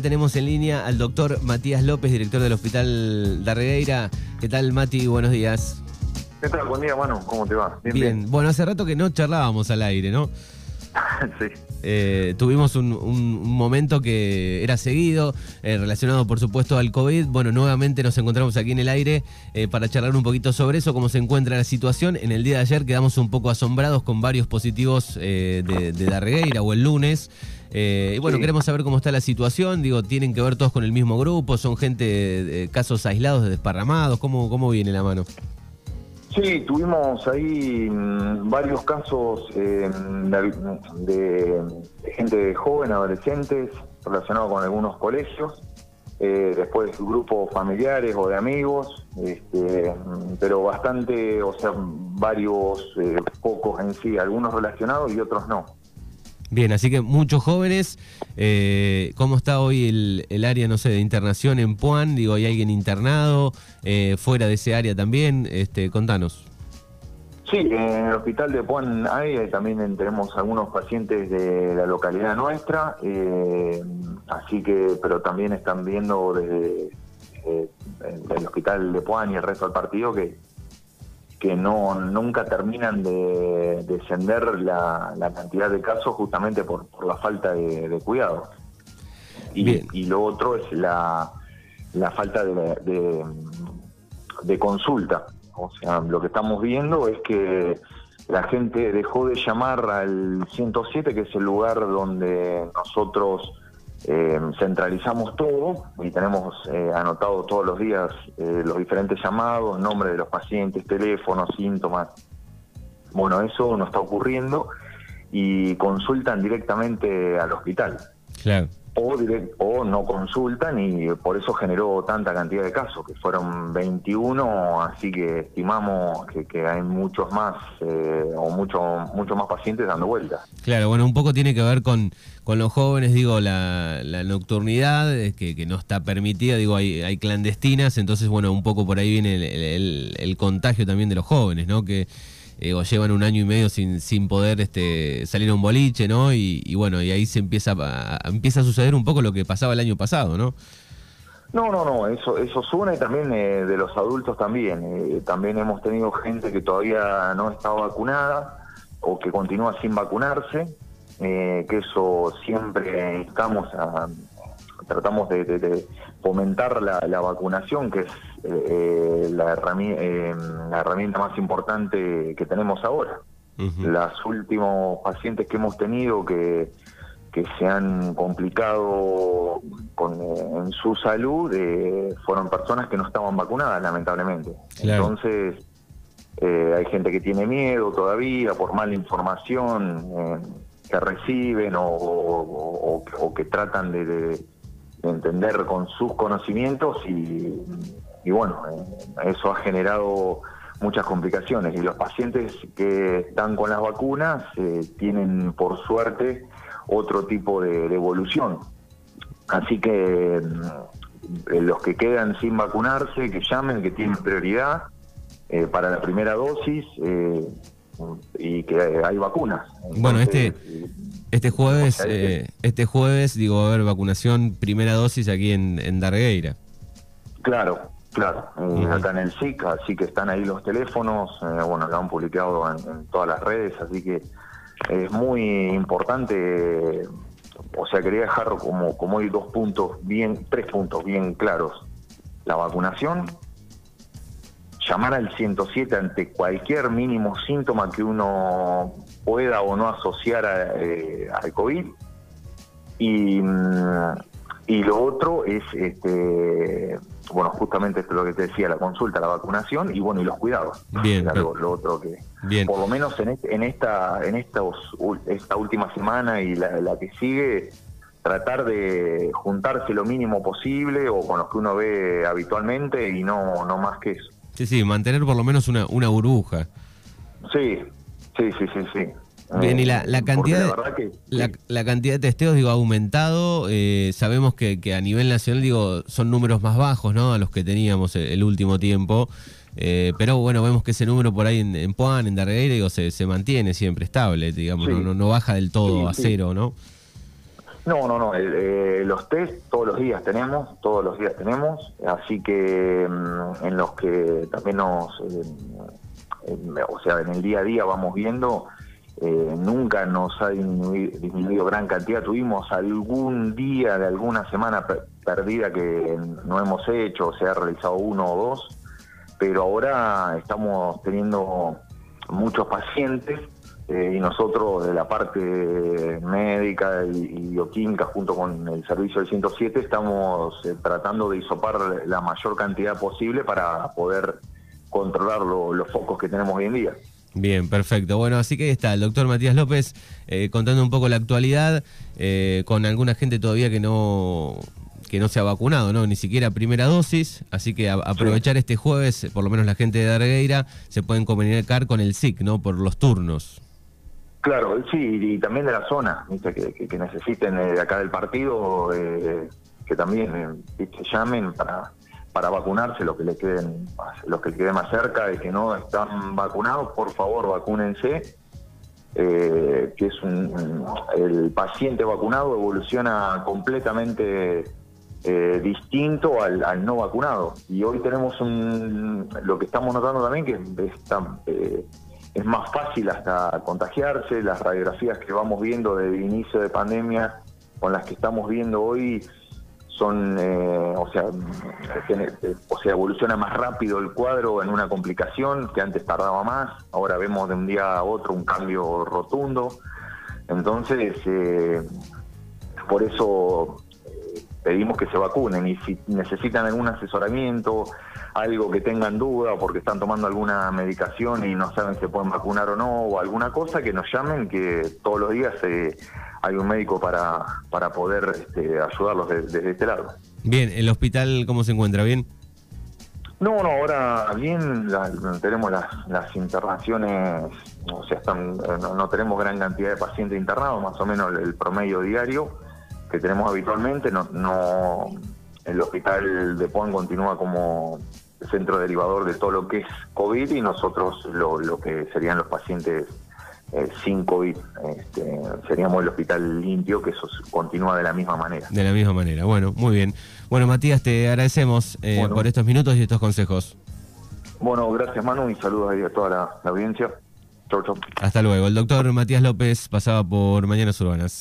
ya tenemos en línea al doctor Matías López, director del Hospital Darregueira. ¿Qué tal, Mati? Buenos días. ¿Qué tal? Buen día, Manu. ¿Cómo te va? Bien, Bueno, hace rato que no charlábamos al aire, ¿no? sí. Eh, tuvimos un, momento que era seguido, eh, relacionado por supuesto al COVID. Bueno, nuevamente nos encontramos aquí en el aire eh, para charlar un poquito sobre eso, cómo se encuentra la situación. En el día de ayer quedamos un poco asombrados con varios positivos de, de Darregueira o el lunes. y bueno, queremos saber cómo está la situación. Digo, ¿tienen que ver todos con el mismo grupo? ¿Son gente, casos aislados, desparramados? ¿Cómo, ¿Cómo viene la mano? Sí, tuvimos ahí mm, varios casos eh, de, gente joven, adolescentes, relacionados con algunos colegios, eh, después grupos familiares o de amigos, este, pero bastante, o sea, varios, eh, pocos en sí, algunos relacionados y otros no. Bien, así que muchos jóvenes. Eh, ¿Cómo está hoy el, área, no sé, de internación en Puan? Digo, ¿hay alguien internado eh, fuera de ese área también? Este, contanos. Sí, en el hospital de Puan hay, también tenemos algunos pacientes de la localidad nuestra, eh, así que, pero también están viendo desde el hospital de Puan y el resto del partido que que no nunca terminan de descender la, cantidad de casos justamente por, la falta de, cuidado. Y, lo otro es la, la falta de, de, consulta. O sea, lo que estamos viendo es que la gente dejó de llamar al 107, que es el lugar donde nosotros eh, centralizamos todo y tenemos eh, anotado todos los días eh, los diferentes llamados, nombre de los pacientes, teléfonos, síntomas. Bueno, eso no está ocurriendo y consultan directamente al hospital. Claro o, no consultan y por eso generó tanta cantidad de casos, que fueron 21, así que estimamos que, hay muchos más eh, o muchos mucho más pacientes dando vueltas. Claro, bueno, un poco tiene que ver con, con los jóvenes, digo, la, nocturnidad, que, que, no está permitida, digo, hay, hay clandestinas, entonces, bueno, un poco por ahí viene el, el contagio también de los jóvenes, ¿no? Que eh, o llevan un año y medio sin, sin poder este, salir a un boliche, ¿no? Y, bueno, y ahí se empieza a, empieza a suceder un poco lo que pasaba el año pasado, ¿no? No, no, no, eso, eso suena y también eh, de los adultos también. Eh, también hemos tenido gente que todavía no está vacunada o que continúa sin vacunarse, que eso siempre estamos a, tratamos de, fomentar la, vacunación, que es eh, la, herramienta, eh, la, herramienta más importante que tenemos ahora. Los últimos pacientes que hemos tenido que, que se han complicado con, eh, en su salud fueron personas que no estaban vacunadas, lamentablemente. Entonces, hay gente que tiene miedo todavía por mala información que reciben o, que tratan de entender con sus conocimientos y, bueno, eh, eso ha generado muchas complicaciones y los pacientes que están con las vacunas eh, tienen por suerte otro tipo de, evolución. Así que mm, los que quedan sin vacunarse, que llamen, que tienen prioridad eh, para la primera dosis y que hay vacunas. bueno, este este jueves, eh, este jueves, digo, va a haber vacunación primera dosis aquí en, en Dargueira. Claro, claro. Eh, acá en el SIC, así que están ahí los teléfonos, eh, bueno, lo han publicado en, todas las redes, así que es muy importante. O sea, quería dejar como, como hay dos puntos bien, tres puntos bien claros. La vacunación, llamar al 107 ante cualquier mínimo síntoma que uno pueda o no asociar eh, al COVID. Y, mm, y lo otro es, este, bueno, justamente esto es lo que te decía, la consulta, la vacunación y bueno, y los cuidados. Bien. Lo, otro que, por lo menos en, en esta en estos, esta última semana y la, la que sigue, tratar de juntarse lo mínimo posible o con los que uno ve habitualmente y no, no más que eso. Sí, sí, mantener por lo menos una, una burbuja. Sí, sí, sí, sí, sí. Bien, y la, la cantidad, de, la, cantidad de testeos, digo, ha aumentado. Eh, sabemos que, que, a nivel nacional, digo, son números más bajos, ¿no? A los que teníamos el, último tiempo. Eh, pero bueno, vemos que ese número por ahí en, en Puan, en Darreira, digo, se, se mantiene siempre estable, digamos, no, no, baja del todo a cero, ¿no? No, no, no. Eh, los test todos los días tenemos, todos los días tenemos, así que mm, en los que también nos, eh, o sea, en el día a día vamos viendo, eh, nunca nos ha disminuido, gran cantidad. Tuvimos algún día de alguna semana perdida que no hemos hecho, o se ha realizado uno o dos, pero ahora estamos teniendo muchos pacientes eh, y nosotros de la parte médica y, bioquímica junto con el servicio del 107 estamos eh, tratando de isopar la mayor cantidad posible para poder controlar los focos que tenemos hoy en día. Bien, perfecto. Bueno, así que ahí está el doctor Matías López eh, contando un poco la actualidad con alguna gente todavía que no que no se ha vacunado, ¿no? Ni siquiera primera dosis, así que aprovechar este jueves, por lo menos la gente de Dargueira, se pueden comunicar con el SIC, ¿no? Por los turnos. Claro, sí, y también de la zona, Que, que, necesiten eh, de acá del partido, eh, que también eh, llamen para para vacunarse, los que le queden los que queden más cerca y que no están vacunados, por favor vacúnense. que es un, el paciente vacunado evoluciona completamente distinto al, al, no vacunado. Y hoy tenemos un, lo que estamos notando también que está, es más fácil hasta contagiarse, las radiografías que vamos viendo desde el inicio de pandemia con las que estamos viendo hoy son, eh, o sea, o sea, evoluciona más rápido el cuadro en una complicación que antes tardaba más, ahora vemos de un día a otro un cambio rotundo, entonces, eh, por eso pedimos que se vacunen y si necesitan algún asesoramiento, algo que tengan duda o porque están tomando alguna medicación y no saben si pueden vacunar o no o alguna cosa, que nos llamen, que todos los días eh, hay un médico para, para poder este, ayudarlos desde este lado. Bien, ¿el hospital cómo se encuentra? ¿Bien? No, no, ahora bien, tenemos las, las internaciones, o sea, están, no, no tenemos gran cantidad de pacientes internados, más o menos el promedio diario que tenemos habitualmente. No, no, el hospital de Puan continúa como centro derivador de todo lo que es COVID y nosotros lo, lo que serían los pacientes eh, sin COVID. Este, seríamos el hospital limpio, que eso continúa de la misma manera. De la misma manera, bueno, muy bien. Bueno, Matías, te agradecemos eh, por estos minutos y estos consejos. Bueno, gracias Manu y saludos a toda la, la audiencia. Chau, chau. Hasta luego. El doctor Matías López pasaba por Mañanas Urbanas.